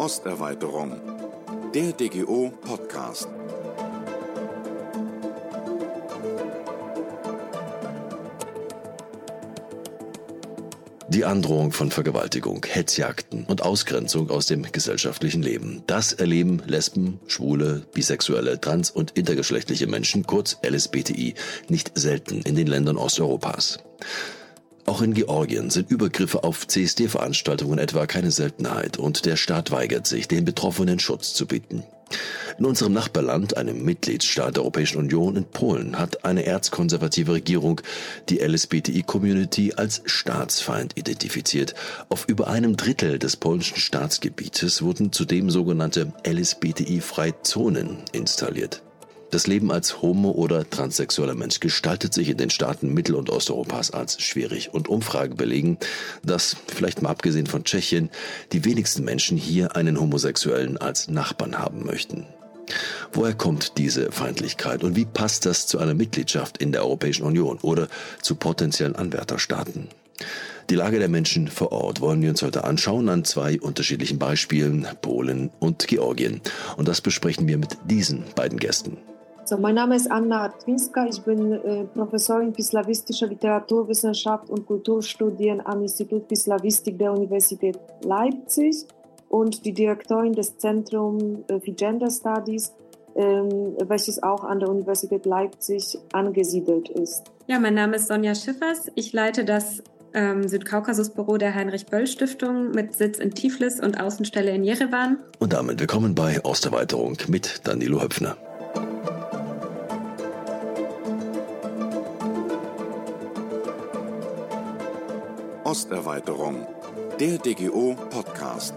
Osterweiterung. Der DGO Podcast. Die Androhung von Vergewaltigung, Hetzjagden und Ausgrenzung aus dem gesellschaftlichen Leben. Das erleben Lesben, Schwule, Bisexuelle, Trans- und intergeschlechtliche Menschen, kurz LSBTI, nicht selten in den Ländern Osteuropas. Auch in Georgien sind Übergriffe auf CSD-Veranstaltungen etwa keine Seltenheit und der Staat weigert sich, den Betroffenen Schutz zu bieten. In unserem Nachbarland, einem Mitgliedsstaat der Europäischen Union in Polen, hat eine erzkonservative Regierung die LSBTI-Community als Staatsfeind identifiziert. Auf über einem Drittel des polnischen Staatsgebietes wurden zudem sogenannte LSBTI-Freizonen installiert. Das Leben als homo- oder transsexueller Mensch gestaltet sich in den Staaten Mittel- und Osteuropas als schwierig und Umfragen belegen, dass, vielleicht mal abgesehen von Tschechien, die wenigsten Menschen hier einen Homosexuellen als Nachbarn haben möchten. Woher kommt diese Feindlichkeit und wie passt das zu einer Mitgliedschaft in der Europäischen Union oder zu potenziellen Anwärterstaaten? Die Lage der Menschen vor Ort wollen wir uns heute anschauen an zwei unterschiedlichen Beispielen, Polen und Georgien. Und das besprechen wir mit diesen beiden Gästen. So, mein Name ist Anna Artwinska. Ich bin äh, Professorin für slawistische Literaturwissenschaft und Kulturstudien am Institut für Slawistik der Universität Leipzig und die Direktorin des Zentrums äh, für Gender Studies, ähm, welches auch an der Universität Leipzig angesiedelt ist. Ja, mein Name ist Sonja Schiffers. Ich leite das ähm, Südkaukasus-Büro der Heinrich-Böll-Stiftung mit Sitz in Tiflis und Außenstelle in Jerewan. Und damit willkommen bei Osterweiterung mit Danilo Höpfner. Osterweiterung. Der DGO Podcast.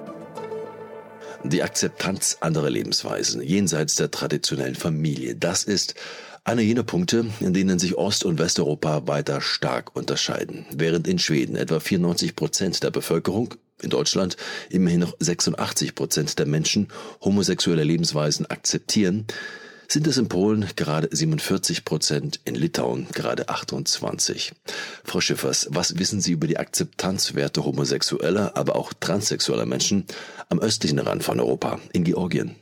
Die Akzeptanz anderer Lebensweisen jenseits der traditionellen Familie, das ist einer jener Punkte, in denen sich Ost- und Westeuropa weiter stark unterscheiden. Während in Schweden etwa 94 Prozent der Bevölkerung, in Deutschland immerhin noch 86 Prozent der Menschen homosexuelle Lebensweisen akzeptieren, sind es in Polen gerade 47 Prozent, in Litauen gerade 28. Frau Schiffers, was wissen Sie über die Akzeptanzwerte homosexueller, aber auch transsexueller Menschen am östlichen Rand von Europa, in Georgien?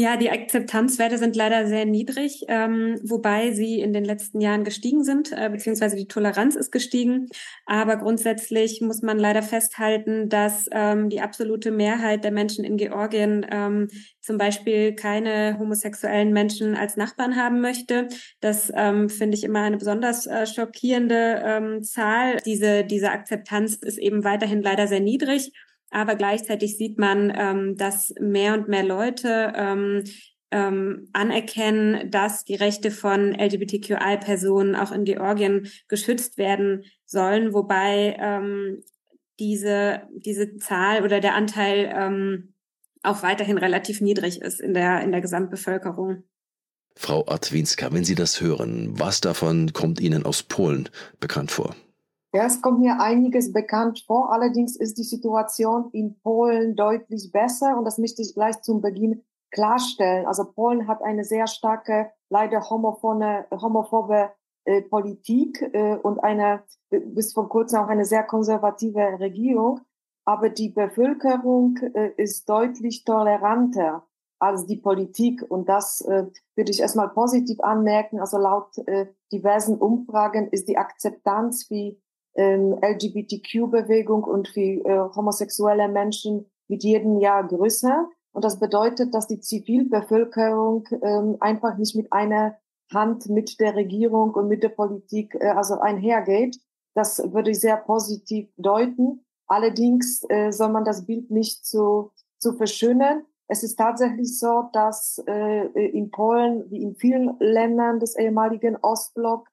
Ja, die Akzeptanzwerte sind leider sehr niedrig, ähm, wobei sie in den letzten Jahren gestiegen sind, äh, beziehungsweise die Toleranz ist gestiegen. Aber grundsätzlich muss man leider festhalten, dass ähm, die absolute Mehrheit der Menschen in Georgien ähm, zum Beispiel keine homosexuellen Menschen als Nachbarn haben möchte. Das ähm, finde ich immer eine besonders äh, schockierende ähm, Zahl. Diese, diese Akzeptanz ist eben weiterhin leider sehr niedrig. Aber gleichzeitig sieht man, ähm, dass mehr und mehr Leute ähm, ähm, anerkennen, dass die Rechte von LGBTQI-Personen auch in Georgien geschützt werden sollen, wobei ähm, diese, diese Zahl oder der Anteil ähm, auch weiterhin relativ niedrig ist in der, in der Gesamtbevölkerung. Frau Atwinska, wenn Sie das hören, was davon kommt Ihnen aus Polen bekannt vor? Ja, es kommt mir einiges bekannt vor. Allerdings ist die Situation in Polen deutlich besser und das möchte ich gleich zum Beginn klarstellen. Also Polen hat eine sehr starke, leider homophone, homophobe äh, Politik äh, und eine bis vor kurzem auch eine sehr konservative Regierung. Aber die Bevölkerung äh, ist deutlich toleranter als die Politik. Und das äh, würde ich erstmal positiv anmerken. Also laut äh, diversen Umfragen ist die Akzeptanz wie ähm, LGBTQ-Bewegung und für äh, homosexuelle Menschen mit jedem Jahr größer. Und das bedeutet, dass die Zivilbevölkerung ähm, einfach nicht mit einer Hand mit der Regierung und mit der Politik äh, also einhergeht. Das würde ich sehr positiv deuten. Allerdings äh, soll man das Bild nicht zu, zu verschönern. Es ist tatsächlich so, dass äh, in Polen wie in vielen Ländern des ehemaligen Ostblock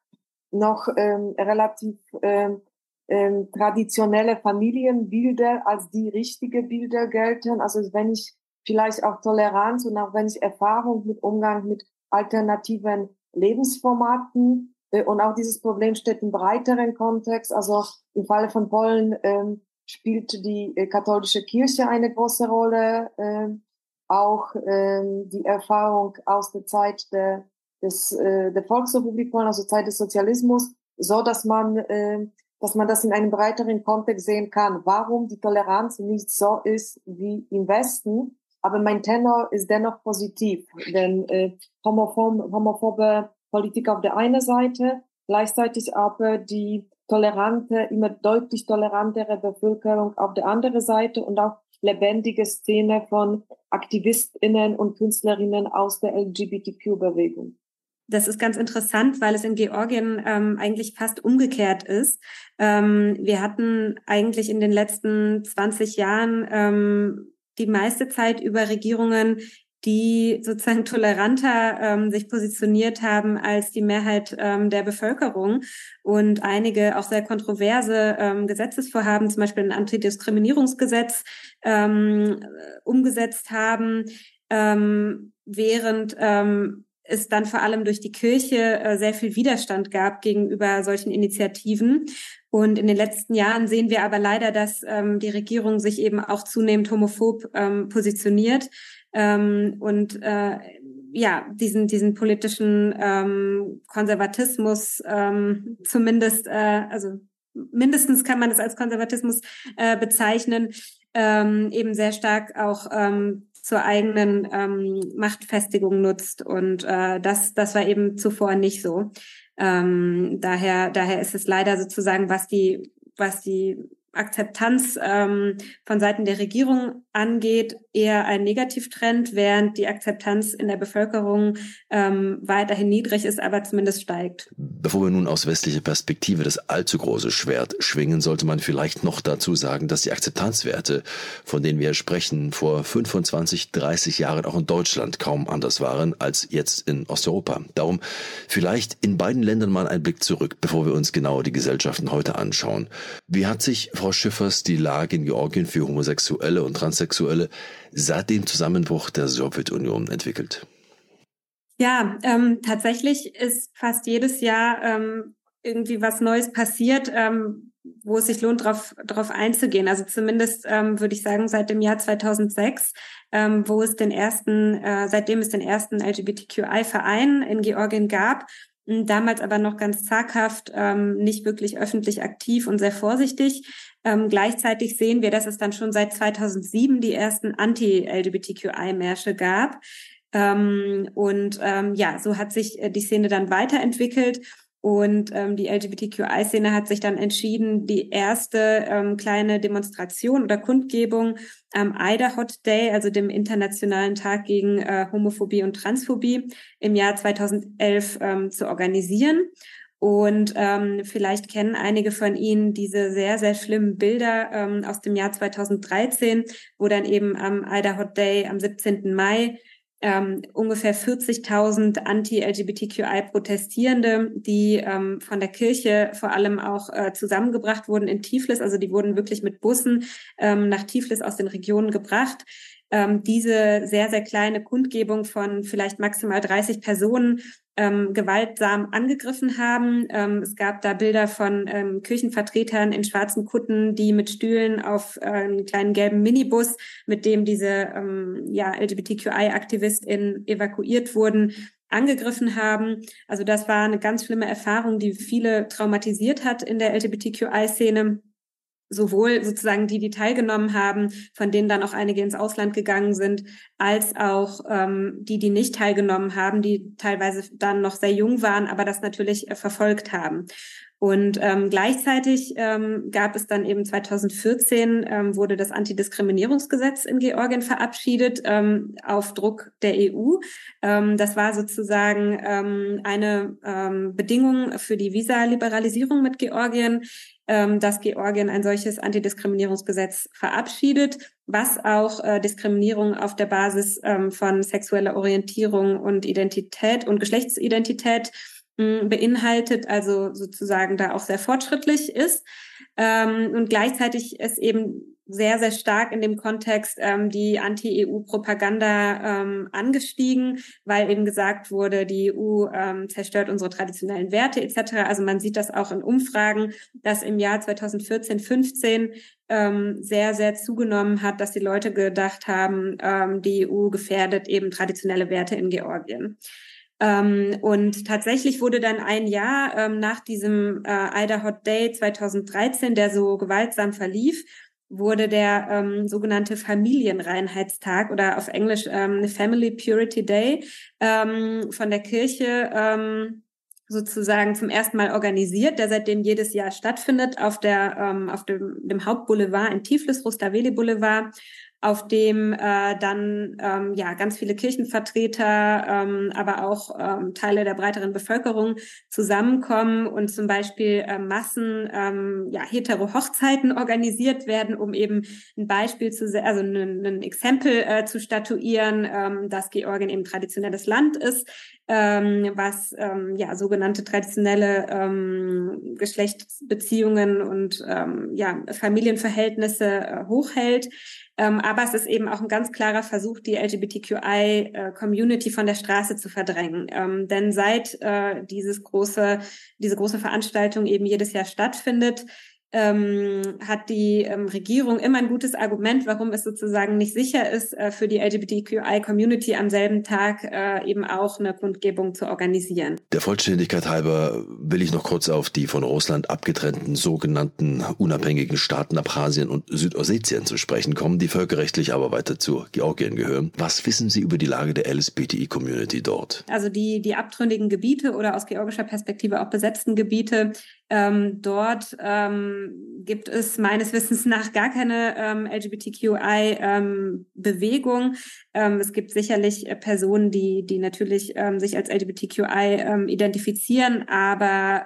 noch ähm, relativ ähm, ähm, traditionelle Familienbilder als die richtige Bilder gelten. Also wenn ich vielleicht auch Toleranz und auch wenn ich Erfahrung mit Umgang mit alternativen Lebensformaten äh, und auch dieses Problem steht im breiteren Kontext. Also im Falle von Polen ähm, spielt die äh, katholische Kirche eine große Rolle. Ähm, auch ähm, die Erfahrung aus der Zeit der, des, äh, der Volksrepublik Polen, also Zeit des Sozialismus, so dass man äh, dass man das in einem breiteren Kontext sehen kann, warum die Toleranz nicht so ist wie im Westen. Aber mein Tenor ist dennoch positiv, denn äh, homophobe, homophobe Politik auf der einen Seite, gleichzeitig aber die tolerante, immer deutlich tolerantere Bevölkerung auf der anderen Seite und auch lebendige Szene von AktivistInnen und Künstlerinnen aus der LGBTQ-Bewegung. Das ist ganz interessant, weil es in Georgien ähm, eigentlich fast umgekehrt ist. Ähm, wir hatten eigentlich in den letzten 20 Jahren ähm, die meiste Zeit über Regierungen, die sozusagen toleranter ähm, sich positioniert haben als die Mehrheit ähm, der Bevölkerung und einige auch sehr kontroverse ähm, Gesetzesvorhaben, zum Beispiel ein Antidiskriminierungsgesetz, ähm, umgesetzt haben, ähm, während ähm, es dann vor allem durch die Kirche äh, sehr viel Widerstand gab gegenüber solchen Initiativen. Und in den letzten Jahren sehen wir aber leider, dass ähm, die Regierung sich eben auch zunehmend homophob ähm, positioniert ähm, und äh, ja diesen diesen politischen ähm, Konservatismus ähm, zumindest äh, also mindestens kann man es als Konservatismus äh, bezeichnen ähm, eben sehr stark auch ähm, zur eigenen ähm, Machtfestigung nutzt. Und äh, das, das war eben zuvor nicht so. Ähm, daher, daher ist es leider sozusagen, was die, was die Akzeptanz ähm, von Seiten der Regierung angeht, eher ein Negativtrend, während die Akzeptanz in der Bevölkerung ähm, weiterhin niedrig ist, aber zumindest steigt. Bevor wir nun aus westlicher Perspektive das allzu große Schwert schwingen, sollte man vielleicht noch dazu sagen, dass die Akzeptanzwerte, von denen wir sprechen, vor 25, 30 Jahren auch in Deutschland kaum anders waren als jetzt in Osteuropa. Darum vielleicht in beiden Ländern mal ein Blick zurück, bevor wir uns genauer die Gesellschaften heute anschauen. Wie hat sich Frau Schiffers die Lage in Georgien für Homosexuelle und Transsexuelle seit dem Zusammenbruch der Sowjetunion entwickelt? Ja, ähm, tatsächlich ist fast jedes Jahr ähm, irgendwie was Neues passiert, ähm, wo es sich lohnt, darauf einzugehen. Also zumindest ähm, würde ich sagen, seit dem Jahr 2006, ähm, wo es den ersten, äh, seitdem es den ersten LGBTQI-Verein in Georgien gab, damals aber noch ganz zaghaft, ähm, nicht wirklich öffentlich aktiv und sehr vorsichtig. Ähm, gleichzeitig sehen wir, dass es dann schon seit 2007 die ersten Anti-LGBTQI-Märsche gab. Ähm, und ähm, ja, so hat sich äh, die Szene dann weiterentwickelt. Und ähm, die LGBTQI-Szene hat sich dann entschieden, die erste ähm, kleine Demonstration oder Kundgebung am Ida Hot Day, also dem Internationalen Tag gegen äh, Homophobie und Transphobie, im Jahr 2011 ähm, zu organisieren. Und ähm, vielleicht kennen einige von Ihnen diese sehr, sehr schlimmen Bilder ähm, aus dem Jahr 2013, wo dann eben am Ida Hot Day am 17. Mai ähm, ungefähr 40.000 Anti-LGBTQI-Protestierende, die ähm, von der Kirche vor allem auch äh, zusammengebracht wurden in Tiflis. Also die wurden wirklich mit Bussen ähm, nach Tiflis aus den Regionen gebracht. Ähm, diese sehr, sehr kleine Kundgebung von vielleicht maximal 30 Personen ähm, gewaltsam angegriffen haben. Ähm, es gab da Bilder von ähm, Kirchenvertretern in schwarzen Kutten, die mit Stühlen auf äh, einen kleinen gelben Minibus, mit dem diese ähm, ja, LGBTQI-AktivistInnen evakuiert wurden, angegriffen haben. Also das war eine ganz schlimme Erfahrung, die viele traumatisiert hat in der LGBTQI-Szene sowohl sozusagen die, die teilgenommen haben, von denen dann auch einige ins Ausland gegangen sind, als auch ähm, die, die nicht teilgenommen haben, die teilweise dann noch sehr jung waren, aber das natürlich äh, verfolgt haben. Und ähm, gleichzeitig ähm, gab es dann eben 2014 ähm, wurde das Antidiskriminierungsgesetz in Georgien verabschiedet ähm, auf Druck der EU. Ähm, das war sozusagen ähm, eine ähm, Bedingung für die Visa-Liberalisierung mit Georgien ähm, dass Georgien ein solches Antidiskriminierungsgesetz verabschiedet, was auch äh, Diskriminierung auf der Basis ähm, von sexueller Orientierung und Identität und Geschlechtsidentität beinhaltet, also sozusagen da auch sehr fortschrittlich ist. Ähm, und gleichzeitig ist eben sehr, sehr stark in dem Kontext ähm, die Anti-EU-Propaganda ähm, angestiegen, weil eben gesagt wurde, die EU ähm, zerstört unsere traditionellen Werte etc. Also man sieht das auch in Umfragen, dass im Jahr 2014, 15 ähm, sehr, sehr zugenommen hat, dass die Leute gedacht haben, ähm, die EU gefährdet eben traditionelle Werte in Georgien. Ähm, und tatsächlich wurde dann ein Jahr ähm, nach diesem äh, Ida Hot Day 2013, der so gewaltsam verlief, wurde der ähm, sogenannte Familienreinheitstag oder auf Englisch ähm, Family Purity Day ähm, von der Kirche ähm, sozusagen zum ersten Mal organisiert, der seitdem jedes Jahr stattfindet auf der ähm, auf dem, dem Hauptboulevard in Tiflis, Rustaveli Boulevard auf dem äh, dann ähm, ja ganz viele Kirchenvertreter, ähm, aber auch ähm, Teile der breiteren Bevölkerung zusammenkommen und zum Beispiel äh, Massen ähm, ja hetero Hochzeiten organisiert werden, um eben ein Beispiel zu also ein, ein Exempel äh, zu statuieren, ähm, dass Georgien eben traditionelles Land ist, ähm, was ähm, ja sogenannte traditionelle ähm, Geschlechtsbeziehungen und ähm, ja Familienverhältnisse äh, hochhält. Ähm, aber es ist eben auch ein ganz klarer Versuch, die LGBTQI-Community äh, von der Straße zu verdrängen. Ähm, denn seit äh, dieses große, diese große Veranstaltung eben jedes Jahr stattfindet, ähm, hat die ähm, Regierung immer ein gutes Argument, warum es sozusagen nicht sicher ist, äh, für die LGBTQI-Community am selben Tag äh, eben auch eine Kundgebung zu organisieren. Der Vollständigkeit halber will ich noch kurz auf die von Russland abgetrennten sogenannten unabhängigen Staaten Abchasien und Südossetien zu sprechen kommen, die völkerrechtlich aber weiter zu Georgien gehören. Was wissen Sie über die Lage der LSBTI-Community dort? Also die, die abtrünnigen Gebiete oder aus georgischer Perspektive auch besetzten Gebiete ähm, dort ähm, gibt es meines Wissens nach gar keine ähm, LGBTQI-Bewegung. Ähm, ähm, es gibt sicherlich äh, Personen, die, die natürlich ähm, sich als LGBTQI identifizieren, aber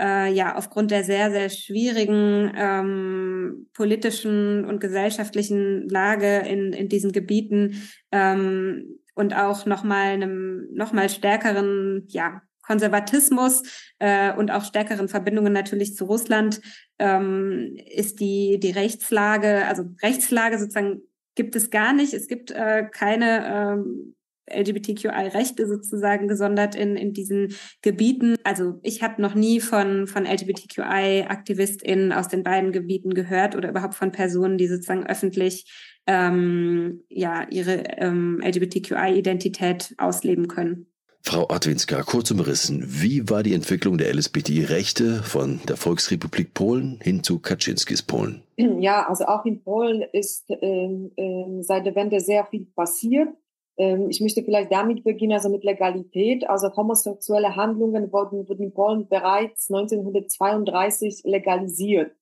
äh, ja, aufgrund der sehr, sehr schwierigen ähm, politischen und gesellschaftlichen Lage in, in diesen Gebieten ähm, und auch nochmal einem nochmal stärkeren, ja, Konservatismus äh, und auch stärkeren Verbindungen natürlich zu Russland ähm, ist die, die Rechtslage, also Rechtslage sozusagen gibt es gar nicht. Es gibt äh, keine ähm, LGBTQI-Rechte sozusagen gesondert in, in diesen Gebieten. Also ich habe noch nie von, von LGBTQI-AktivistInnen aus den beiden Gebieten gehört oder überhaupt von Personen, die sozusagen öffentlich ähm, ja ihre ähm, LGBTQI-Identität ausleben können. Frau Adwinska, kurz umrissen, wie war die Entwicklung der LSBTI-Rechte von der Volksrepublik Polen hin zu Kaczynskis Polen? Ja, also auch in Polen ist ähm, äh, seit der Wende sehr viel passiert. Ähm, ich möchte vielleicht damit beginnen, also mit Legalität. Also homosexuelle Handlungen wurden, wurden in Polen bereits 1932 legalisiert.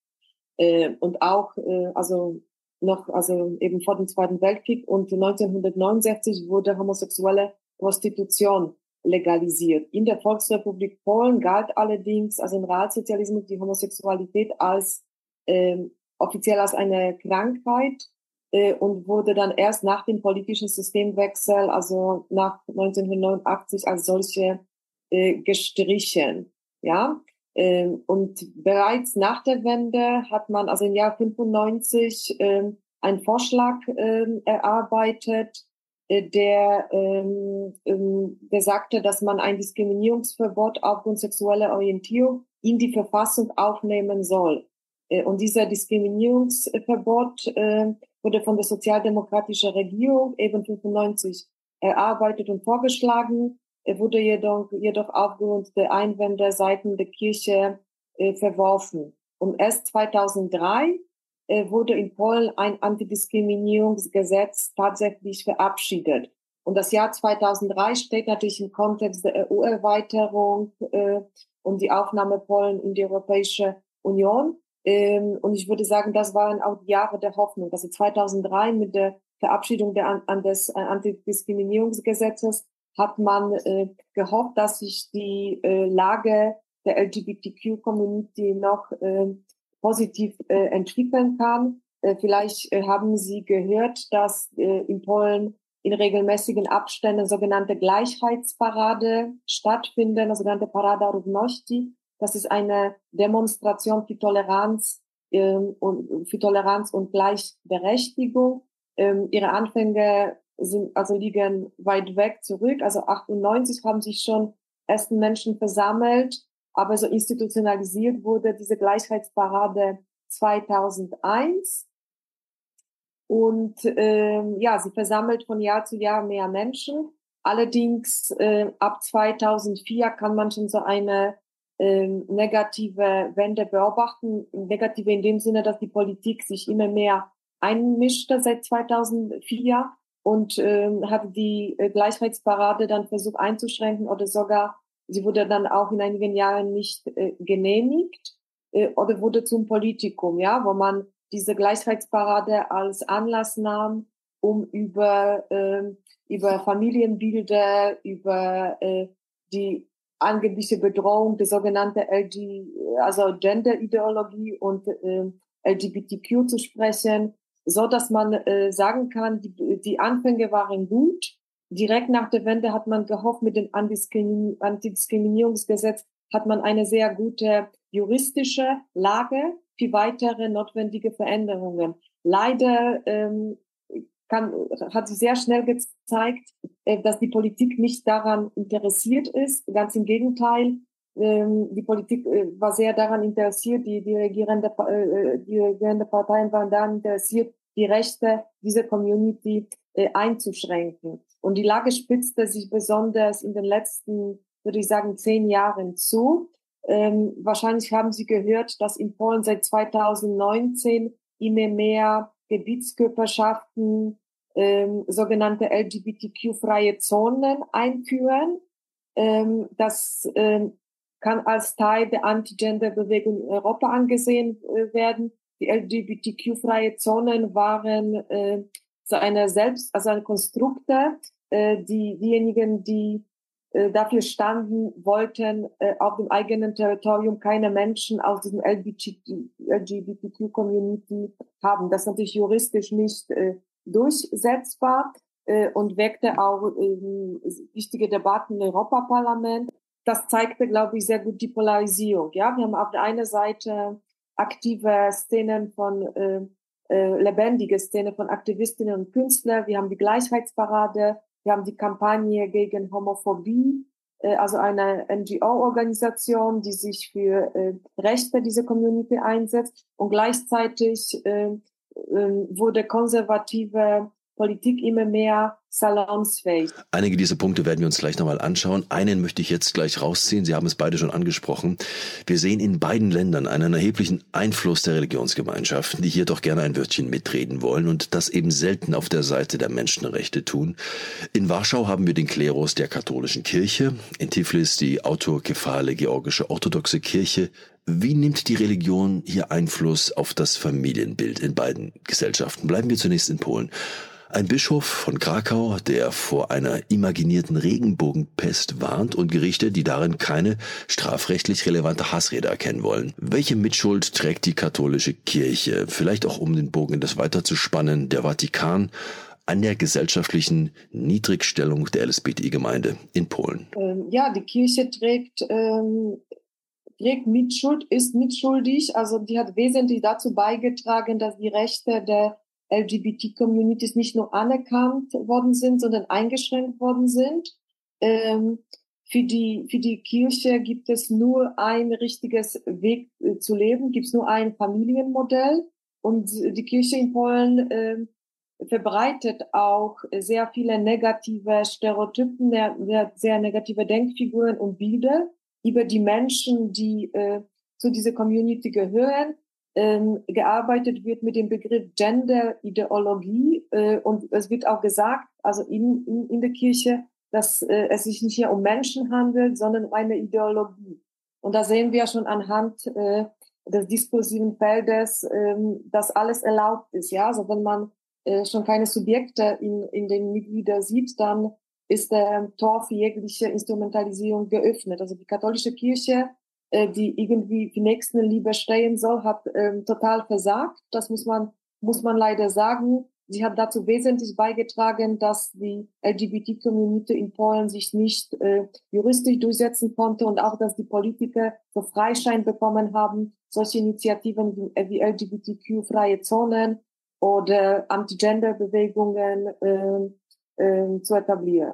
Äh, und auch, äh, also noch, also eben vor dem Zweiten Weltkrieg und 1969 wurde homosexuelle Prostitution legalisiert. In der Volksrepublik Polen galt allerdings, also im Realsozialismus, die Homosexualität als ähm, offiziell als eine Krankheit äh, und wurde dann erst nach dem politischen Systemwechsel, also nach 1989 als solche äh, gestrichen. Ja, ähm, und bereits nach der Wende hat man also im Jahr 95 ähm, einen Vorschlag ähm, erarbeitet, der, ähm, ähm, der sagte, dass man ein Diskriminierungsverbot aufgrund sexueller Orientierung in die Verfassung aufnehmen soll. Äh, und dieser Diskriminierungsverbot äh, wurde von der sozialdemokratischen Regierung eben 95 erarbeitet und vorgeschlagen, wurde jedoch, jedoch aufgrund der Einwände seitens der Kirche äh, verworfen. Und erst 2003 äh, wurde in Polen ein Antidiskriminierungsgesetz tatsächlich verabschiedet. Und das Jahr 2003 steht natürlich im Kontext der EU-Erweiterung äh, und die Aufnahme Polen in die Europäische Union. Ähm, und ich würde sagen, das waren auch die Jahre der Hoffnung. Also 2003 mit der Verabschiedung der, an des äh, Antidiskriminierungsgesetzes hat man äh, gehofft, dass sich die äh, Lage der LGBTQ-Community noch äh, positiv äh, entwickeln kann. Äh, vielleicht äh, haben Sie gehört, dass äh, in Polen in regelmäßigen Abständen sogenannte Gleichheitsparade stattfinden, sogenannte Parada Równości. Das ist eine Demonstration für Toleranz ähm, und für Toleranz und Gleichberechtigung. Ähm, ihre Anfänge sind also liegen weit weg zurück. Also 98 haben sich schon ersten Menschen versammelt aber so institutionalisiert wurde diese Gleichheitsparade 2001. Und ähm, ja, sie versammelt von Jahr zu Jahr mehr Menschen. Allerdings äh, ab 2004 kann man schon so eine äh, negative Wende beobachten. Negative in dem Sinne, dass die Politik sich immer mehr einmischte seit 2004 und äh, hatte die Gleichheitsparade dann versucht einzuschränken oder sogar sie wurde dann auch in einigen Jahren nicht äh, genehmigt äh, oder wurde zum Politikum, ja, wo man diese Gleichheitsparade als Anlass nahm, um über, äh, über Familienbilder, über äh, die angebliche Bedrohung der sogenannten LG, also Gender-Ideologie und äh, LGBTQ zu sprechen, so dass man äh, sagen kann, die, die Anfänge waren gut. Direkt nach der Wende hat man gehofft, mit dem Antidiskriminierungsgesetz hat man eine sehr gute juristische Lage für weitere notwendige Veränderungen. Leider ähm, kann, hat sich sehr schnell gezeigt, äh, dass die Politik nicht daran interessiert ist. Ganz im Gegenteil, ähm, die Politik äh, war sehr daran interessiert, die, die, regierende, äh, die regierende Parteien waren daran interessiert, die Rechte dieser Community einzuschränken. Und die Lage spitzte sich besonders in den letzten, würde ich sagen, zehn Jahren zu. Ähm, wahrscheinlich haben Sie gehört, dass in Polen seit 2019 immer mehr Gebietskörperschaften ähm, sogenannte LGBTQ-freie Zonen einführen. Ähm, das ähm, kann als Teil der Anti-Gender-Bewegung in Europa angesehen äh, werden. Die LGBTQ-freie Zonen waren äh, so eine selbst, also ein Konstrukte, äh, die diejenigen, die äh, dafür standen, wollten äh, auf dem eigenen Territorium keine Menschen aus diesem LGBTQ-Community haben. Das ist natürlich juristisch nicht äh, durchsetzbar äh, und weckte auch äh, wichtige Debatten im Europaparlament. Das zeigte, glaube ich, sehr gut die Polarisierung. Ja, wir haben auf der einen Seite aktive Szenen von äh, äh, lebendige Szene von Aktivistinnen und Künstlern. Wir haben die Gleichheitsparade, wir haben die Kampagne gegen Homophobie, äh, also eine NGO-Organisation, die sich für äh, Rechte dieser Community einsetzt. Und gleichzeitig äh, äh, wurde konservative Politik immer mehr salonsfähig. Einige dieser Punkte werden wir uns gleich nochmal anschauen. Einen möchte ich jetzt gleich rausziehen. Sie haben es beide schon angesprochen. Wir sehen in beiden Ländern einen erheblichen Einfluss der Religionsgemeinschaften, die hier doch gerne ein Wörtchen mitreden wollen und das eben selten auf der Seite der Menschenrechte tun. In Warschau haben wir den Klerus der katholischen Kirche, in Tiflis die autokephale georgische orthodoxe Kirche, wie nimmt die Religion hier Einfluss auf das Familienbild in beiden Gesellschaften? Bleiben wir zunächst in Polen. Ein Bischof von Krakau, der vor einer imaginierten Regenbogenpest warnt und Gerichte, die darin keine strafrechtlich relevante Hassrede erkennen wollen. Welche Mitschuld trägt die katholische Kirche? Vielleicht auch um den Bogen das weiterzuspannen, der Vatikan an der gesellschaftlichen Niedrigstellung der LSBTI-Gemeinde in Polen? Ähm, ja, die Kirche trägt, ähm, trägt Mitschuld, ist mitschuldig. Also die hat wesentlich dazu beigetragen, dass die Rechte der LGBT-Communities nicht nur anerkannt worden sind, sondern eingeschränkt worden sind. Ähm, für die, für die Kirche gibt es nur ein richtiges Weg äh, zu leben, gibt es nur ein Familienmodell. Und die Kirche in Polen äh, verbreitet auch sehr viele negative Stereotypen, sehr negative Denkfiguren und Bilder über die Menschen, die äh, zu dieser Community gehören ähm, gearbeitet wird mit dem Begriff Gender-Ideologie äh, und es wird auch gesagt, also in, in, in der Kirche, dass äh, es sich nicht hier um Menschen handelt, sondern um eine Ideologie. Und da sehen wir schon anhand äh, des diskursiven Feldes, äh, dass alles erlaubt ist. Ja, also wenn man äh, schon keine Subjekte in, in den Mitgliedern sieht, dann ist der Tor für jegliche Instrumentalisierung geöffnet. Also die katholische Kirche äh, die irgendwie die Nächstenliebe stehen soll, hat ähm, total versagt. Das muss man, muss man leider sagen. Sie hat dazu wesentlich beigetragen, dass die LGBT-Community in Polen sich nicht äh, juristisch durchsetzen konnte und auch, dass die Politiker so Freischein bekommen haben, solche Initiativen wie, wie LGBTQ-freie Zonen oder Anti-Gender-Bewegungen äh, äh, zu etablieren.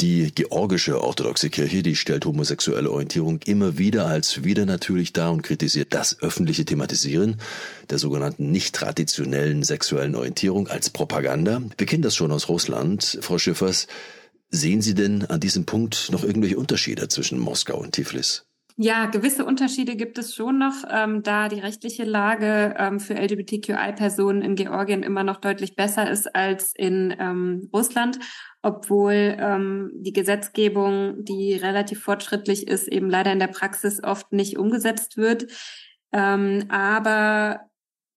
Die georgische orthodoxe Kirche, die stellt homosexuelle Orientierung immer wieder als wieder natürlich dar und kritisiert das öffentliche Thematisieren der sogenannten nicht traditionellen sexuellen Orientierung als Propaganda. Wir kennen das schon aus Russland. Frau Schiffers, Sehen Sie denn an diesem Punkt noch irgendwelche Unterschiede zwischen Moskau und Tiflis? Ja, gewisse Unterschiede gibt es schon noch, ähm, da die rechtliche Lage ähm, für LGBTQI-Personen in Georgien immer noch deutlich besser ist als in ähm, Russland, obwohl ähm, die Gesetzgebung, die relativ fortschrittlich ist, eben leider in der Praxis oft nicht umgesetzt wird. Ähm, aber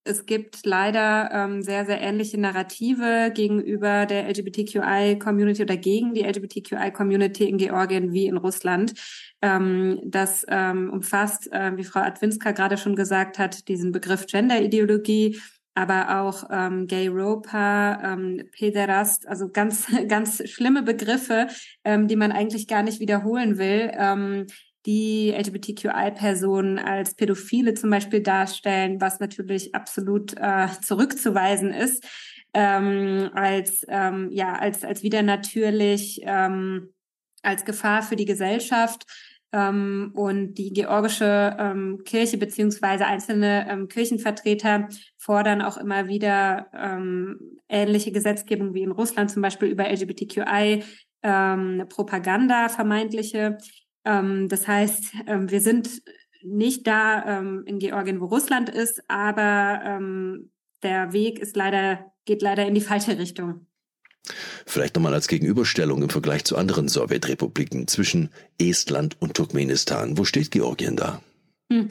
es gibt leider ähm, sehr, sehr ähnliche Narrative gegenüber der LGBTQI-Community oder gegen die LGBTQI-Community in Georgien wie in Russland. Ähm, das ähm, umfasst, äh, wie Frau Adwinska gerade schon gesagt hat, diesen Begriff Gender-Ideologie, aber auch ähm, Gay Roper, ähm, Pederast, also ganz, ganz schlimme Begriffe, ähm, die man eigentlich gar nicht wiederholen will. Ähm, die LGBTQI-Personen als Pädophile zum Beispiel darstellen, was natürlich absolut äh, zurückzuweisen ist, ähm, als ähm, ja als als wieder natürlich ähm, als Gefahr für die Gesellschaft ähm, und die georgische ähm, Kirche beziehungsweise einzelne ähm, Kirchenvertreter fordern auch immer wieder ähm, ähnliche Gesetzgebung wie in Russland zum Beispiel über LGBTQI ähm, Propaganda vermeintliche ähm, das heißt, ähm, wir sind nicht da ähm, in Georgien, wo Russland ist, aber ähm, der Weg ist leider, geht leider in die falsche Richtung. Vielleicht nochmal als Gegenüberstellung im Vergleich zu anderen Sowjetrepubliken zwischen Estland und Turkmenistan. Wo steht Georgien da? Hm.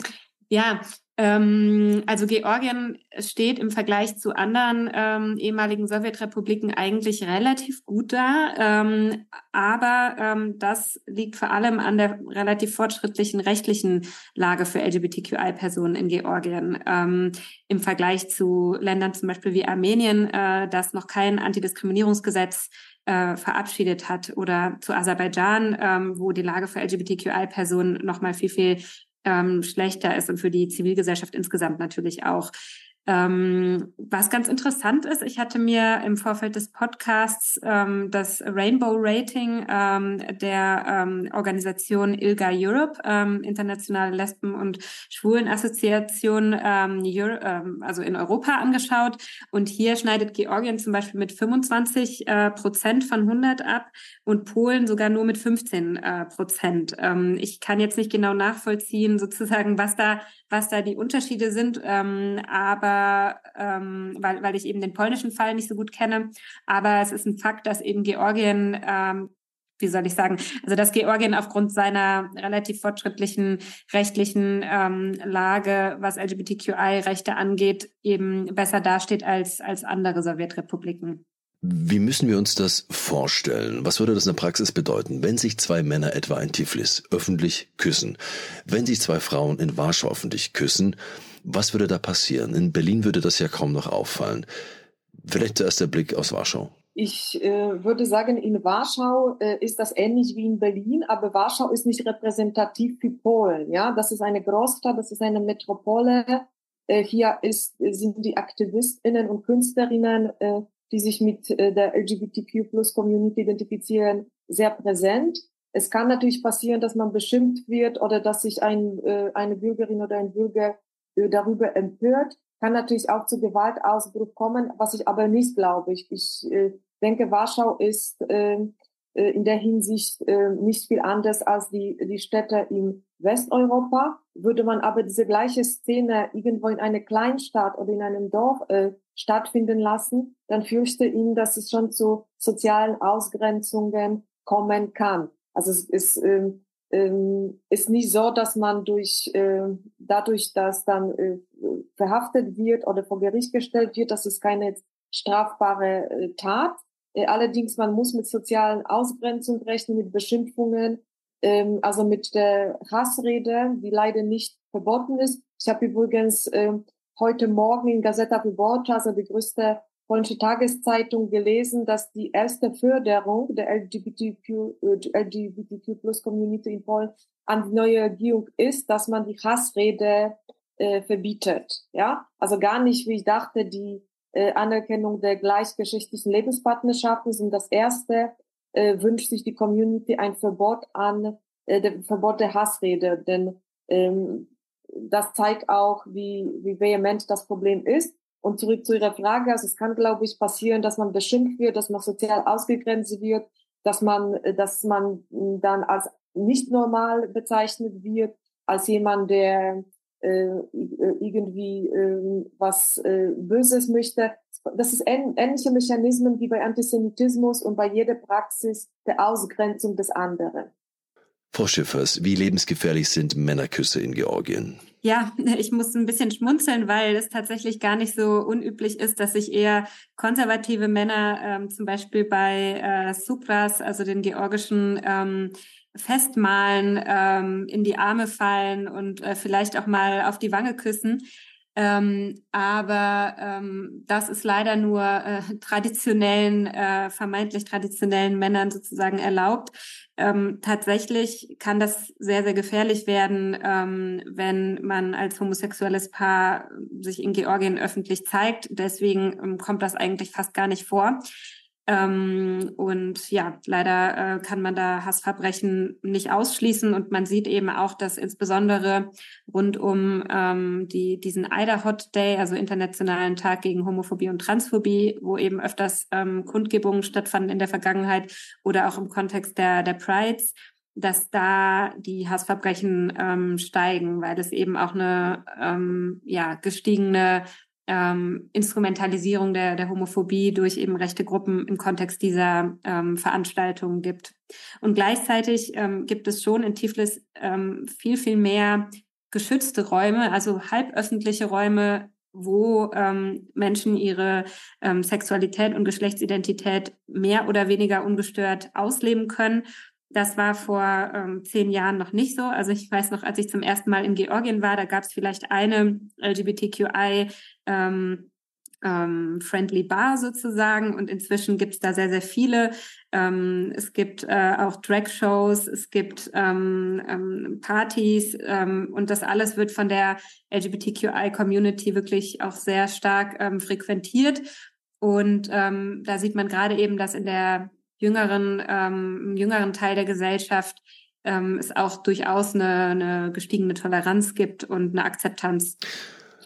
Ja, also Georgien steht im Vergleich zu anderen ähm, ehemaligen Sowjetrepubliken eigentlich relativ gut da, ähm, aber ähm, das liegt vor allem an der relativ fortschrittlichen rechtlichen Lage für LGBTQI-Personen in Georgien. Ähm, im Vergleich zu Ländern zum Beispiel wie Armenien, äh, das noch kein Antidiskriminierungsgesetz äh, verabschiedet hat oder zu Aserbaidschan, ähm, wo die Lage für LGBTQI-Personen noch mal viel, viel ähm, schlechter ist und für die Zivilgesellschaft insgesamt natürlich auch. Ähm, was ganz interessant ist, ich hatte mir im Vorfeld des Podcasts ähm, das Rainbow Rating ähm, der ähm, Organisation ILGA Europe, ähm, Internationale Lesben- und Schwulenassoziation, ähm, also in Europa angeschaut. Und hier schneidet Georgien zum Beispiel mit 25 äh, Prozent von 100 ab und Polen sogar nur mit 15 äh, Prozent. Ich kann jetzt nicht genau nachvollziehen, sozusagen, was da was da die Unterschiede sind, ähm, aber ähm, weil, weil ich eben den polnischen Fall nicht so gut kenne. Aber es ist ein Fakt, dass eben Georgien ähm, wie soll ich sagen, also dass Georgien aufgrund seiner relativ fortschrittlichen rechtlichen ähm, Lage, was LGBTQI-Rechte angeht, eben besser dasteht als, als andere Sowjetrepubliken. Wie müssen wir uns das vorstellen? Was würde das in der Praxis bedeuten, wenn sich zwei Männer etwa in Tiflis öffentlich küssen? Wenn sich zwei Frauen in Warschau öffentlich küssen, was würde da passieren? In Berlin würde das ja kaum noch auffallen. Vielleicht zuerst der Blick aus Warschau. Ich äh, würde sagen, in Warschau äh, ist das ähnlich wie in Berlin, aber Warschau ist nicht repräsentativ für Polen. Ja, das ist eine Großstadt, das ist eine Metropole. Äh, hier ist, sind die Aktivistinnen und Künstlerinnen äh, die sich mit äh, der LGBTQ Plus Community identifizieren, sehr präsent. Es kann natürlich passieren, dass man beschimpft wird oder dass sich ein, äh, eine Bürgerin oder ein Bürger darüber empört. Kann natürlich auch zu Gewaltausbruch kommen, was ich aber nicht glaube. Ich, ich äh, denke, Warschau ist äh, äh, in der Hinsicht äh, nicht viel anders als die, die Städte in Westeuropa. Würde man aber diese gleiche Szene irgendwo in einer Kleinstadt oder in einem Dorf äh, stattfinden lassen, dann fürchte ich, dass es schon zu sozialen Ausgrenzungen kommen kann. Also es ist, ähm, ähm, ist nicht so, dass man durch äh, dadurch, dass dann äh, verhaftet wird oder vor Gericht gestellt wird, dass es keine strafbare äh, Tat. Allerdings man muss mit sozialen Ausgrenzungen rechnen, mit Beschimpfungen, ähm, also mit der Hassrede, die leider nicht verboten ist. Ich habe übrigens äh, heute Morgen in Gazeta Wyborcza, also die größte polnische Tageszeitung, gelesen, dass die erste Förderung der LGBTQ, äh, LGBTQ Plus Community in Polen an die neue Regierung ist, dass man die Hassrede äh, verbietet. Ja, also gar nicht, wie ich dachte, die äh, Anerkennung der gleichgeschichtlichen Lebenspartnerschaften sind das erste. Äh, wünscht sich die Community ein Verbot an, äh, der Verbot der Hassrede, denn ähm, das zeigt auch, wie, wie vehement das Problem ist. Und zurück zu Ihrer Frage, also es kann, glaube ich, passieren, dass man beschimpft wird, dass man sozial ausgegrenzt wird, dass man, dass man dann als nicht normal bezeichnet wird, als jemand, der äh, irgendwie äh, was äh, Böses möchte. Das ist ähnliche Mechanismen wie bei Antisemitismus und bei jeder Praxis der Ausgrenzung des anderen. Frau Schiffers, wie lebensgefährlich sind Männerküsse in Georgien? Ja, ich muss ein bisschen schmunzeln, weil es tatsächlich gar nicht so unüblich ist, dass sich eher konservative Männer ähm, zum Beispiel bei äh, Supras, also den georgischen ähm, Festmalen, ähm, in die Arme fallen und äh, vielleicht auch mal auf die Wange küssen. Ähm, aber ähm, das ist leider nur äh, traditionellen, äh, vermeintlich traditionellen Männern sozusagen erlaubt. Ähm, tatsächlich kann das sehr, sehr gefährlich werden, ähm, wenn man als homosexuelles Paar sich in Georgien öffentlich zeigt. Deswegen ähm, kommt das eigentlich fast gar nicht vor. Ähm, und ja, leider äh, kann man da Hassverbrechen nicht ausschließen. Und man sieht eben auch, dass insbesondere rund um ähm, die, diesen Ida Hot Day, also Internationalen Tag gegen Homophobie und Transphobie, wo eben öfters ähm, Kundgebungen stattfanden in der Vergangenheit oder auch im Kontext der, der Prides, dass da die Hassverbrechen ähm, steigen, weil es eben auch eine ähm, ja, gestiegene ähm, Instrumentalisierung der, der Homophobie durch eben rechte Gruppen im Kontext dieser ähm, Veranstaltungen gibt. Und gleichzeitig ähm, gibt es schon in Tiflis ähm, viel, viel mehr geschützte Räume, also halböffentliche Räume, wo ähm, Menschen ihre ähm, Sexualität und Geschlechtsidentität mehr oder weniger ungestört ausleben können das war vor ähm, zehn Jahren noch nicht so. Also ich weiß noch, als ich zum ersten Mal in Georgien war, da gab es vielleicht eine LGBTQI ähm, ähm, Friendly Bar sozusagen und inzwischen gibt es da sehr, sehr viele. Ähm, es gibt äh, auch Drag-Shows, es gibt ähm, ähm, Partys ähm, und das alles wird von der LGBTQI-Community wirklich auch sehr stark ähm, frequentiert. Und da sieht man gerade eben, dass in der jüngeren, ähm, jüngeren Teil der Gesellschaft ähm, es auch durchaus eine, eine gestiegene Toleranz gibt und eine Akzeptanz.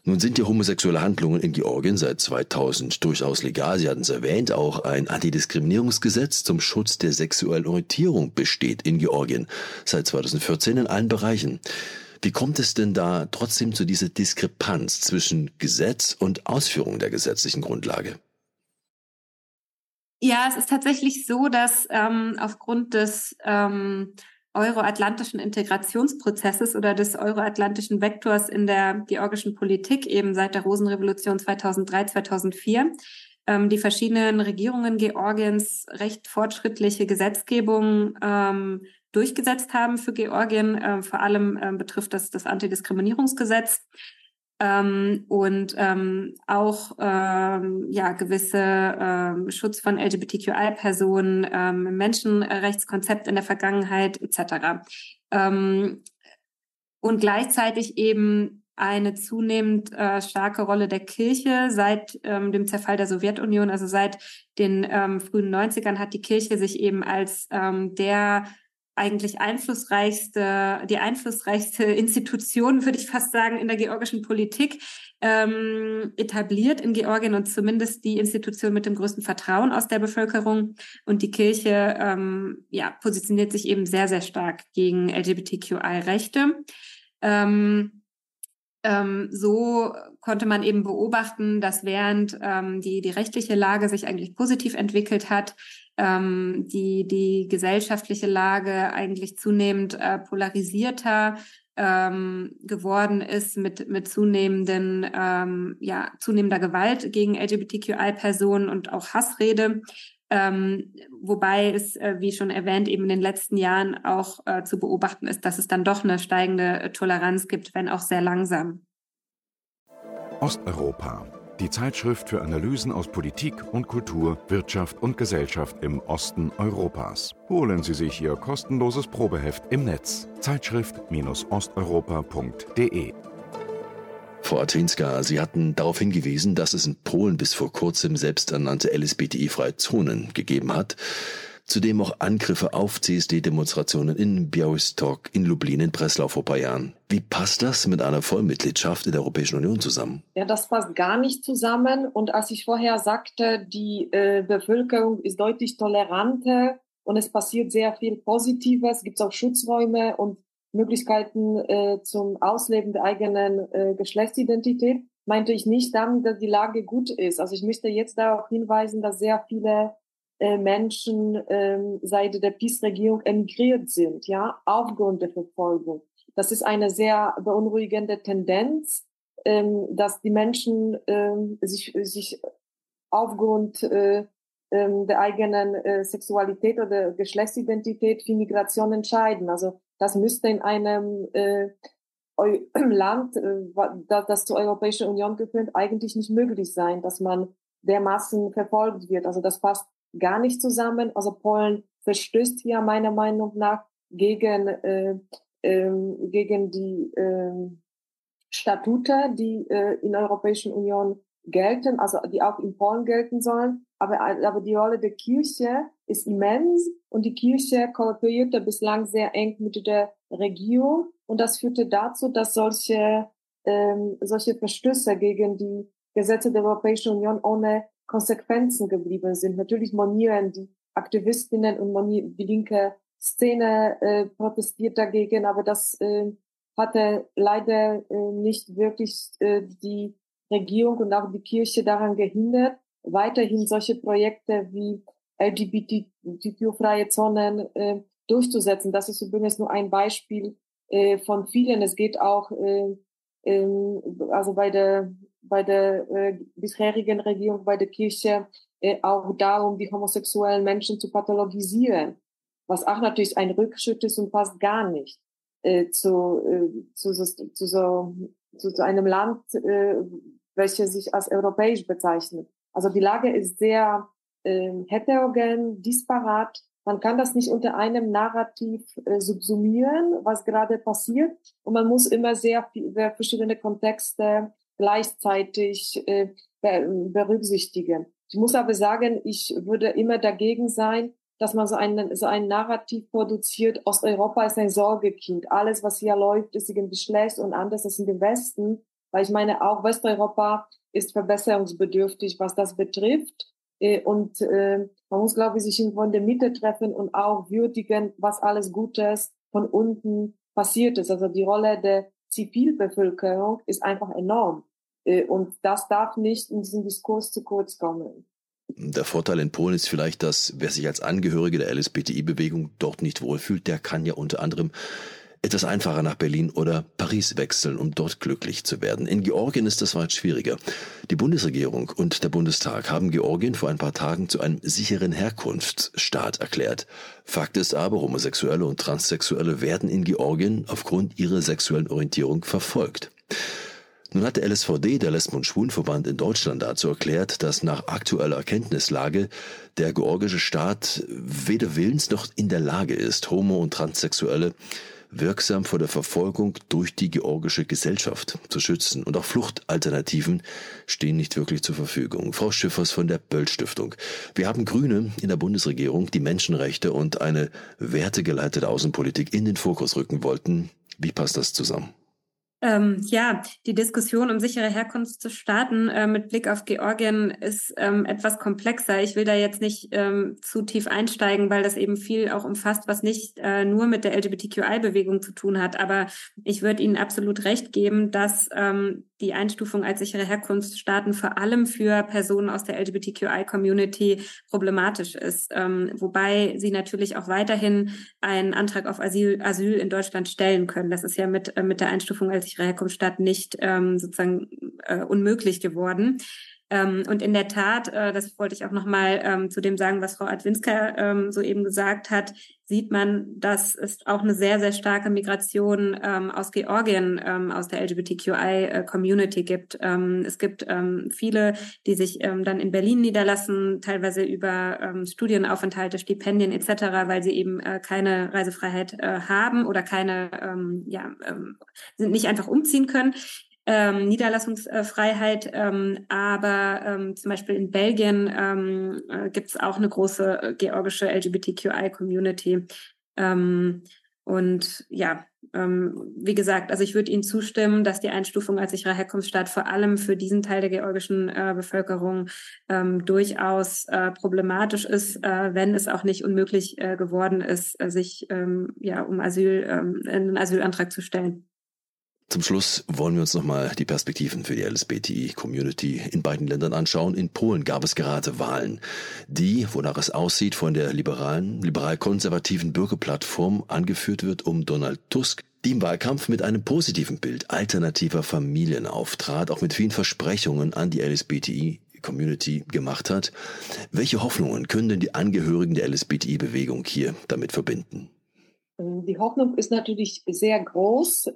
Nun sind die homosexuelle Handlungen in Georgien seit 2000 durchaus legal. Sie hatten es erwähnt, auch ein Antidiskriminierungsgesetz zum Schutz der sexuellen Orientierung besteht in Georgien seit 2014 in allen Bereichen. Wie kommt es denn da trotzdem zu dieser Diskrepanz zwischen Gesetz und Ausführung der gesetzlichen Grundlage? Ja, es ist tatsächlich so, dass ähm, aufgrund des ähm, euroatlantischen Integrationsprozesses oder des euroatlantischen Vektors in der georgischen Politik eben seit der Rosenrevolution 2003, 2004 ähm, die verschiedenen Regierungen Georgiens recht fortschrittliche Gesetzgebung ähm, durchgesetzt haben für Georgien. Äh, vor allem äh, betrifft das das Antidiskriminierungsgesetz ähm, und ähm, auch ähm, ja gewisse ähm, Schutz von LGBTQI-Personen, ähm, Menschenrechtskonzept in der Vergangenheit etc. Ähm, und gleichzeitig eben eine zunehmend äh, starke Rolle der Kirche seit ähm, dem Zerfall der Sowjetunion, also seit den ähm, frühen 90ern hat die Kirche sich eben als ähm, der eigentlich einflussreichste, die einflussreichste Institution, würde ich fast sagen, in der georgischen Politik ähm, etabliert in Georgien und zumindest die Institution mit dem größten Vertrauen aus der Bevölkerung. Und die Kirche ähm, ja, positioniert sich eben sehr, sehr stark gegen LGBTQI-Rechte. Ähm, ähm, so konnte man eben beobachten, dass während ähm, die, die rechtliche Lage sich eigentlich positiv entwickelt hat, ähm, die, die gesellschaftliche Lage eigentlich zunehmend äh, polarisierter ähm, geworden ist mit, mit zunehmenden, ähm, ja, zunehmender Gewalt gegen LGBTQI-Personen und auch Hassrede. Ähm, wobei es, äh, wie schon erwähnt, eben in den letzten Jahren auch äh, zu beobachten ist, dass es dann doch eine steigende Toleranz gibt, wenn auch sehr langsam. Osteuropa die Zeitschrift für Analysen aus Politik und Kultur, Wirtschaft und Gesellschaft im Osten Europas. Holen Sie sich Ihr kostenloses Probeheft im Netz zeitschrift-osteuropa.de. Frau Atinska, Sie hatten darauf hingewiesen, dass es in Polen bis vor kurzem selbsternannte LSBTI-freie Zonen gegeben hat zudem auch Angriffe auf CSD-Demonstrationen in Białystok, in Lublin, in Breslau vor ein paar Jahren. Wie passt das mit einer Vollmitgliedschaft in der Europäischen Union zusammen? Ja, das passt gar nicht zusammen. Und als ich vorher sagte, die äh, Bevölkerung ist deutlich toleranter und es passiert sehr viel Positives. Es gibt auch Schutzräume und Möglichkeiten äh, zum Ausleben der eigenen äh, Geschlechtsidentität. Meinte ich nicht damit, dass die Lage gut ist. Also ich möchte jetzt darauf hinweisen, dass sehr viele Menschen ähm, seit der PiS-Regierung emigriert sind, ja, aufgrund der Verfolgung. Das ist eine sehr beunruhigende Tendenz, ähm, dass die Menschen ähm, sich, sich aufgrund äh, ähm, der eigenen äh, Sexualität oder Geschlechtsidentität für Migration entscheiden. Also das müsste in einem äh, Land, äh, das, das zur Europäischen Union gehört, eigentlich nicht möglich sein, dass man dermaßen verfolgt wird. Also das passt gar nicht zusammen. Also Polen verstößt hier meiner Meinung nach gegen, äh, äh, gegen die äh, Statute, die äh, in der Europäischen Union gelten, also die auch in Polen gelten sollen. Aber, aber die Rolle der Kirche ist immens und die Kirche kooperierte bislang sehr eng mit der Regierung und das führte dazu, dass solche, ähm, solche Verstöße gegen die Gesetze der Europäischen Union ohne Konsequenzen geblieben sind. Natürlich monieren die Aktivistinnen und die linke Szene äh, protestiert dagegen, aber das äh, hatte leider äh, nicht wirklich äh, die Regierung und auch die Kirche daran gehindert, weiterhin solche Projekte wie LGBTQ-freie Zonen äh, durchzusetzen. Das ist übrigens nur ein Beispiel äh, von vielen. Es geht auch äh, äh, also bei der bei der äh, bisherigen Regierung, bei der Kirche äh, auch darum, die homosexuellen Menschen zu pathologisieren, was auch natürlich ein Rückschritt ist und passt gar nicht äh, zu, äh, zu, zu, zu, so, zu, zu einem Land, äh, welches sich als europäisch bezeichnet. Also die Lage ist sehr äh, heterogen, disparat. Man kann das nicht unter einem Narrativ äh, subsumieren, was gerade passiert. Und man muss immer sehr, sehr verschiedene Kontexte gleichzeitig äh, berücksichtigen. Ich muss aber sagen, ich würde immer dagegen sein, dass man so ein, so ein Narrativ produziert, Osteuropa ist ein Sorgekind. Alles, was hier läuft, ist irgendwie schlecht und anders als in dem Westen. Weil ich meine, auch Westeuropa ist verbesserungsbedürftig, was das betrifft. Äh, und äh, man muss, glaube ich, sich irgendwo in der Mitte treffen und auch würdigen, was alles Gutes von unten passiert ist. Also die Rolle der Zivilbevölkerung ist einfach enorm. Äh, und das darf nicht in diesem Diskurs zu kurz kommen. Der Vorteil in Polen ist vielleicht, dass wer sich als Angehörige der LSBTI-Bewegung dort nicht wohlfühlt, der kann ja unter anderem etwas einfacher nach Berlin oder Paris wechseln, um dort glücklich zu werden. In Georgien ist das weit schwieriger. Die Bundesregierung und der Bundestag haben Georgien vor ein paar Tagen zu einem sicheren Herkunftsstaat erklärt. Fakt ist aber, Homosexuelle und Transsexuelle werden in Georgien aufgrund ihrer sexuellen Orientierung verfolgt. Nun hat der LSVD, der Lesben- und Schwulenverband in Deutschland, dazu erklärt, dass nach aktueller Erkenntnislage der georgische Staat weder willens noch in der Lage ist, Homo- und Transsexuelle wirksam vor der Verfolgung durch die georgische Gesellschaft zu schützen. Und auch Fluchtalternativen stehen nicht wirklich zur Verfügung. Frau Schiffers von der Böll Stiftung. Wir haben Grüne in der Bundesregierung, die Menschenrechte und eine wertegeleitete Außenpolitik in den Fokus rücken wollten. Wie passt das zusammen? Ähm, ja, die Diskussion um sichere Herkunft zu starten äh, mit Blick auf Georgien ist ähm, etwas komplexer. Ich will da jetzt nicht ähm, zu tief einsteigen, weil das eben viel auch umfasst, was nicht äh, nur mit der LGBTQI-Bewegung zu tun hat. Aber ich würde Ihnen absolut recht geben, dass ähm, die Einstufung als sichere Herkunftsstaaten vor allem für Personen aus der LGBTQI-Community problematisch ist. Ähm, wobei sie natürlich auch weiterhin einen Antrag auf Asyl, Asyl in Deutschland stellen können. Das ist ja mit, äh, mit der Einstufung als sichere Herkunftsstaat nicht ähm, sozusagen äh, unmöglich geworden. Ähm, und in der Tat, äh, das wollte ich auch nochmal ähm, zu dem sagen, was Frau Adwinska ähm, soeben gesagt hat, sieht man, dass es auch eine sehr, sehr starke Migration ähm, aus Georgien, ähm, aus der LGBTQI-Community äh, gibt. Ähm, es gibt ähm, viele, die sich ähm, dann in Berlin niederlassen, teilweise über ähm, Studienaufenthalte, Stipendien etc., weil sie eben äh, keine Reisefreiheit äh, haben oder keine, ja, sind nicht einfach umziehen können ähm, Niederlassungsfreiheit, ähm, aber ähm, zum Beispiel in Belgien ähm, äh, gibt es auch eine große äh, georgische LGBTQI-Community. Ähm, und ja, ähm, wie gesagt, also ich würde Ihnen zustimmen, dass die Einstufung als sicherer Herkunftsstaat vor allem für diesen Teil der georgischen äh, Bevölkerung ähm, durchaus äh, problematisch ist, äh, wenn es auch nicht unmöglich äh, geworden ist, äh, sich ähm, ja um Asyl, ähm, einen Asylantrag zu stellen. Zum Schluss wollen wir uns nochmal die Perspektiven für die LSBTI-Community in beiden Ländern anschauen. In Polen gab es gerade Wahlen, die, wonach es aussieht, von der liberalen, liberal-konservativen Bürgerplattform angeführt wird, um Donald Tusk, die im Wahlkampf mit einem positiven Bild alternativer Familien auftrat, auch mit vielen Versprechungen an die LSBTI Community gemacht hat. Welche Hoffnungen können denn die Angehörigen der LSBTI-Bewegung hier damit verbinden? Die Hoffnung ist natürlich sehr groß.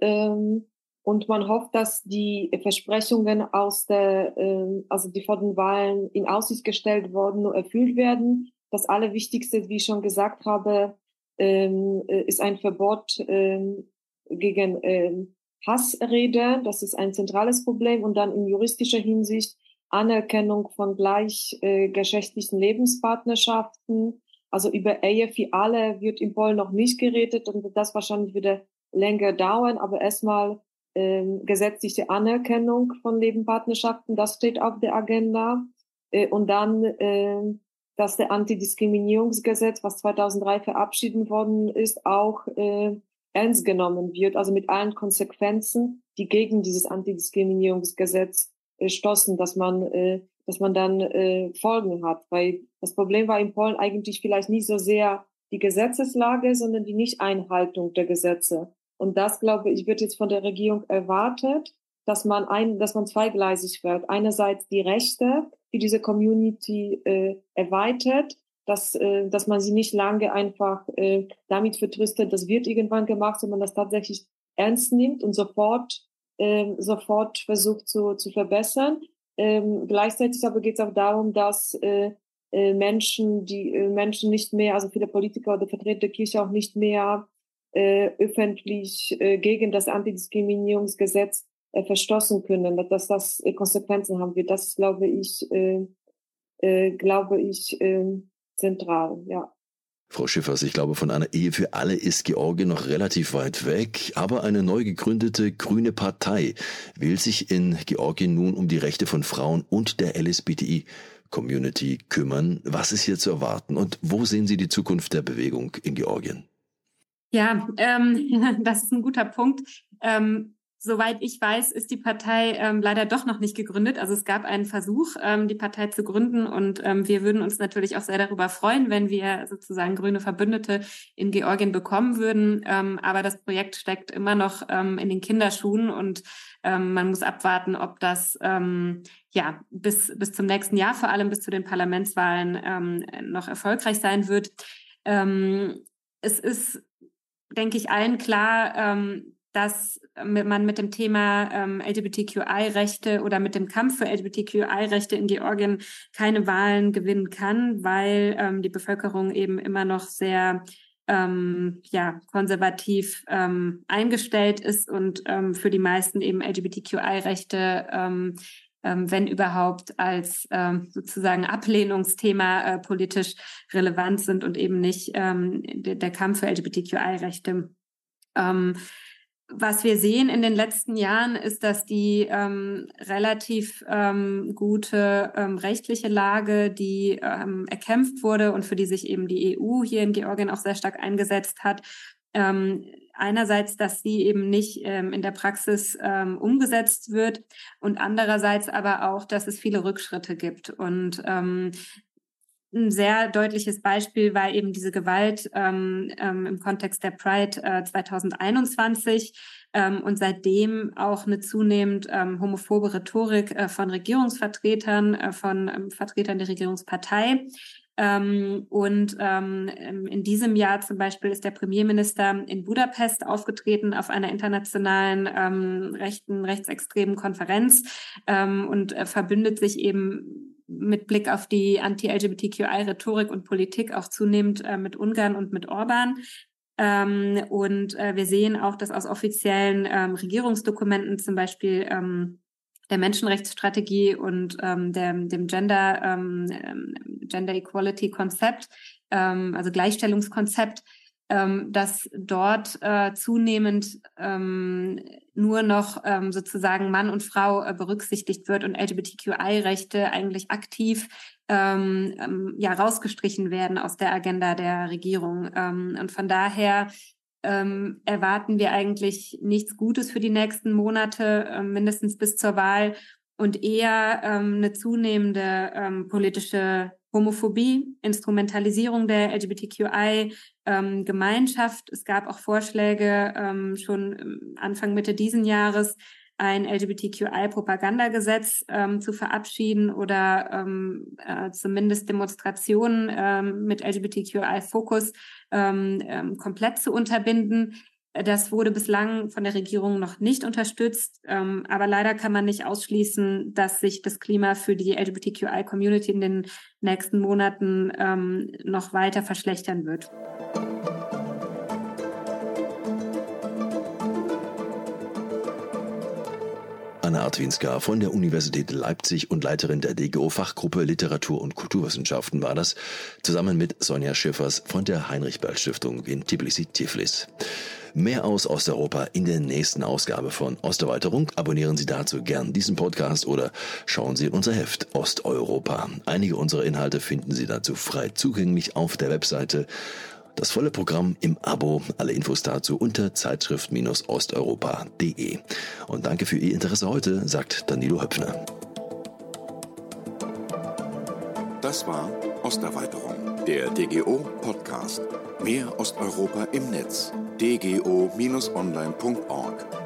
Und man hofft, dass die Versprechungen aus der, äh, also die vor den Wahlen in Aussicht gestellt wurden, nur erfüllt werden. Das Allerwichtigste, wie ich schon gesagt habe, ähm, äh, ist ein Verbot ähm, gegen ähm, Hassrede. Das ist ein zentrales Problem. Und dann in juristischer Hinsicht Anerkennung von gleichgeschlechtlichen äh, Lebenspartnerschaften. Also über Ehe für alle wird in Polen noch nicht geredet und das wahrscheinlich wieder länger dauern. Aber erstmal ähm, gesetzliche Anerkennung von Nebenpartnerschaften, das steht auf der Agenda. Äh, und dann, äh, dass der Antidiskriminierungsgesetz, was 2003 verabschiedet worden ist, auch äh, ernst genommen wird, also mit allen Konsequenzen, die gegen dieses Antidiskriminierungsgesetz äh, stoßen, dass man, äh, dass man dann äh, Folgen hat. Weil das Problem war in Polen eigentlich vielleicht nicht so sehr die Gesetzeslage, sondern die Nichteinhaltung der Gesetze. Und das, glaube ich, wird jetzt von der Regierung erwartet, dass man ein, dass man zweigleisig wird. Einerseits die Rechte, die diese Community äh, erweitert, dass, äh, dass man sie nicht lange einfach äh, damit vertröstet, das wird irgendwann gemacht, sondern das tatsächlich ernst nimmt und sofort, äh, sofort versucht zu, zu verbessern. Ähm, gleichzeitig aber geht es auch darum, dass äh, äh, Menschen, die äh, Menschen nicht mehr, also viele Politiker oder Vertreter der Kirche auch nicht mehr äh, öffentlich äh, gegen das Antidiskriminierungsgesetz äh, verstoßen können, dass das äh, Konsequenzen haben wird. Das glaube ich, äh, äh, glaube ich, äh, zentral, ja. Frau Schiffers, ich glaube, von einer Ehe für alle ist Georgien noch relativ weit weg, aber eine neu gegründete grüne Partei will sich in Georgien nun um die Rechte von Frauen und der LSBTI Community kümmern. Was ist hier zu erwarten und wo sehen Sie die Zukunft der Bewegung in Georgien? Ja, ähm, das ist ein guter Punkt. Ähm, Soweit ich weiß, ist die Partei ähm, leider doch noch nicht gegründet. Also es gab einen Versuch, ähm, die Partei zu gründen und ähm, wir würden uns natürlich auch sehr darüber freuen, wenn wir sozusagen grüne Verbündete in Georgien bekommen würden. Ähm, aber das Projekt steckt immer noch ähm, in den Kinderschuhen und ähm, man muss abwarten, ob das ähm, ja bis bis zum nächsten Jahr, vor allem bis zu den Parlamentswahlen, ähm, noch erfolgreich sein wird. Ähm, es ist denke ich, allen klar, ähm, dass man mit dem Thema ähm, LGBTQI-Rechte oder mit dem Kampf für LGBTQI-Rechte in Georgien keine Wahlen gewinnen kann, weil ähm, die Bevölkerung eben immer noch sehr ähm, ja, konservativ ähm, eingestellt ist und ähm, für die meisten eben LGBTQI-Rechte ähm, ähm, wenn überhaupt, als ähm, sozusagen Ablehnungsthema äh, politisch relevant sind und eben nicht ähm, der, der Kampf für LGBTQI-Rechte. Ähm, was wir sehen in den letzten Jahren ist, dass die ähm, relativ ähm, gute ähm, rechtliche Lage, die ähm, erkämpft wurde und für die sich eben die EU hier in Georgien auch sehr stark eingesetzt hat, ähm, einerseits, dass sie eben nicht ähm, in der Praxis ähm, umgesetzt wird und andererseits aber auch, dass es viele Rückschritte gibt. Und ähm, ein sehr deutliches Beispiel war eben diese Gewalt ähm, ähm, im Kontext der Pride äh, 2021 ähm, und seitdem auch eine zunehmend ähm, homophobe Rhetorik äh, von Regierungsvertretern, äh, von ähm, Vertretern der Regierungspartei. Ähm, und ähm, in diesem Jahr zum Beispiel ist der Premierminister in Budapest aufgetreten auf einer internationalen ähm, rechten, rechtsextremen Konferenz ähm, und äh, verbündet sich eben mit Blick auf die Anti-LGBTQI-Rhetorik und Politik auch zunehmend äh, mit Ungarn und mit Orban. Ähm, und äh, wir sehen auch, dass aus offiziellen ähm, Regierungsdokumenten zum Beispiel der Menschenrechtsstrategie und ähm, dem, dem Gender, ähm, ähm, Gender Equality Konzept, ähm, also Gleichstellungskonzept, ähm, dass dort äh, zunehmend ähm, nur noch ähm, sozusagen Mann und Frau äh, berücksichtigt wird und LGBTQI-Rechte eigentlich aktiv ähm, ähm, ja rausgestrichen werden aus der Agenda der Regierung. Ähm, und von daher ähm, erwarten wir eigentlich nichts Gutes für die nächsten Monate, äh, mindestens bis zur Wahl und eher ähm, eine zunehmende ähm, politische Homophobie, Instrumentalisierung der LGBTQI-Gemeinschaft. Ähm, es gab auch Vorschläge ähm, schon ähm, Anfang Mitte diesen Jahres, ein LGBTQI-Propagandagesetz ähm, zu verabschieden oder ähm, äh, zumindest Demonstrationen ähm, mit LGBTQI-Fokus ähm, ähm, komplett zu unterbinden. Das wurde bislang von der Regierung noch nicht unterstützt, ähm, aber leider kann man nicht ausschließen, dass sich das Klima für die LGBTQI-Community in den nächsten Monaten noch weiter verschlechtern wird. Anna Artwinska von der Universität Leipzig und Leiterin der DGO Fachgruppe Literatur und Kulturwissenschaften war das, zusammen mit Sonja Schiffers von der Heinrich-Böll-Stiftung in Tbilisi-Tiflis. Mehr aus Osteuropa in der nächsten Ausgabe von Osterweiterung. Abonnieren Sie dazu gern diesen Podcast oder schauen Sie unser Heft Osteuropa. Einige unserer Inhalte finden Sie dazu frei zugänglich auf der Webseite. Das volle Programm im Abo. Alle Infos dazu unter zeitschrift-osteuropa.de. Und danke für Ihr Interesse heute, sagt Danilo Höpfner. Das war Osterweiterung, der DGO Podcast. Mehr Osteuropa im Netz dgo-online.org